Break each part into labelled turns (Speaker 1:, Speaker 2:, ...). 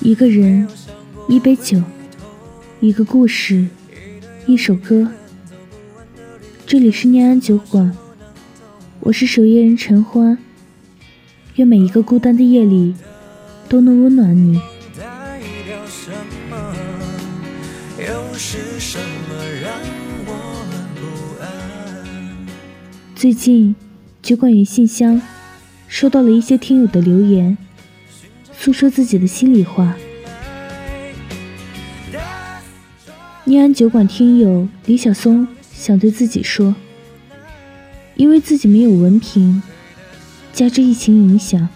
Speaker 1: 一个人，一杯酒，一个故事，一首歌。这里是念安酒馆，我是守夜人陈欢。愿每一个孤单的夜里都能温暖你。最近，酒馆与信箱收到了一些听友的留言，诉说自己的心里话。念安酒馆听友李小松想对自己说：因为自己没有文凭，加之疫情影响，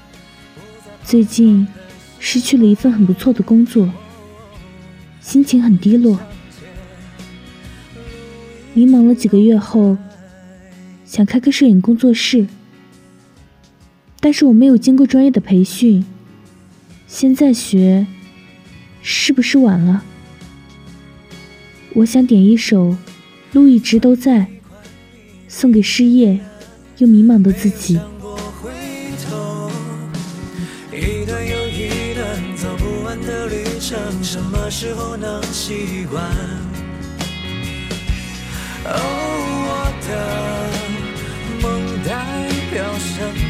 Speaker 1: 最近失去了一份很不错的工作，心情很低落。迷茫了几个月后。想开个摄影工作室，但是我没有经过专业的培训，现在学是不是晚了？我想点一首《路一直都在》，送给失业又迷茫的自己。一段又一段走不完的旅程，什么时候能习惯？哦，我的。什？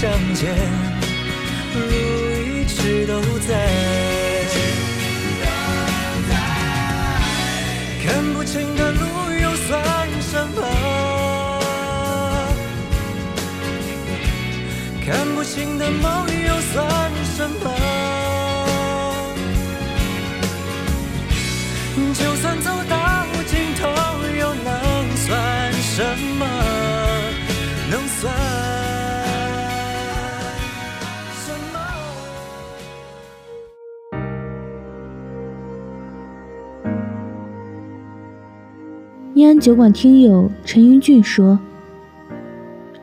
Speaker 1: 相见，路一直都在。看不清的路又算什么？看不清的梦又算什么？就算走到尽头，又能算什么？能算？念安酒馆听友陈英俊说：“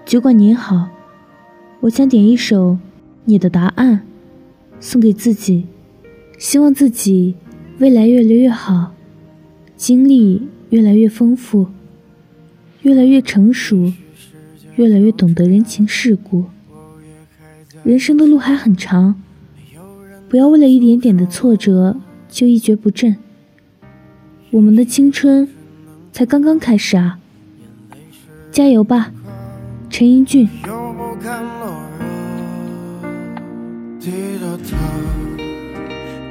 Speaker 1: 酒馆您好，我想点一首《你的答案》，送给自己，希望自己未来越来越好，经历越来越丰富，越来越成熟，越来越懂得人情世故。人生的路还很长，不要为了一点点的挫折就一蹶不振。我们的青春。”才刚刚开始啊！加油吧，陈英俊。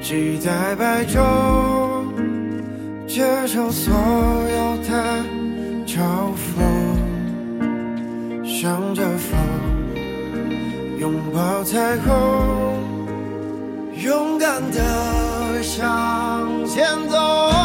Speaker 1: 期待白昼，接受所有的嘲讽，向着风，拥抱彩虹，勇敢的向前走。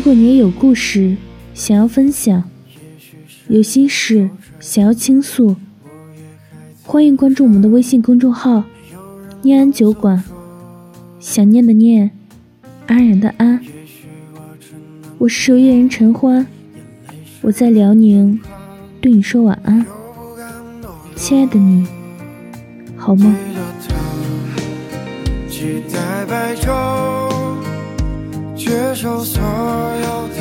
Speaker 1: 如果你也有故事想要分享，有心事想要倾诉，欢迎关注我们的微信公众号“念安酒馆”。想念的念，安然的安。我是守夜人陈欢，我在辽宁，对你说晚安，亲爱的你，好梦。接受所有的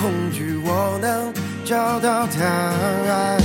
Speaker 1: 恐惧我能
Speaker 2: 找到答案。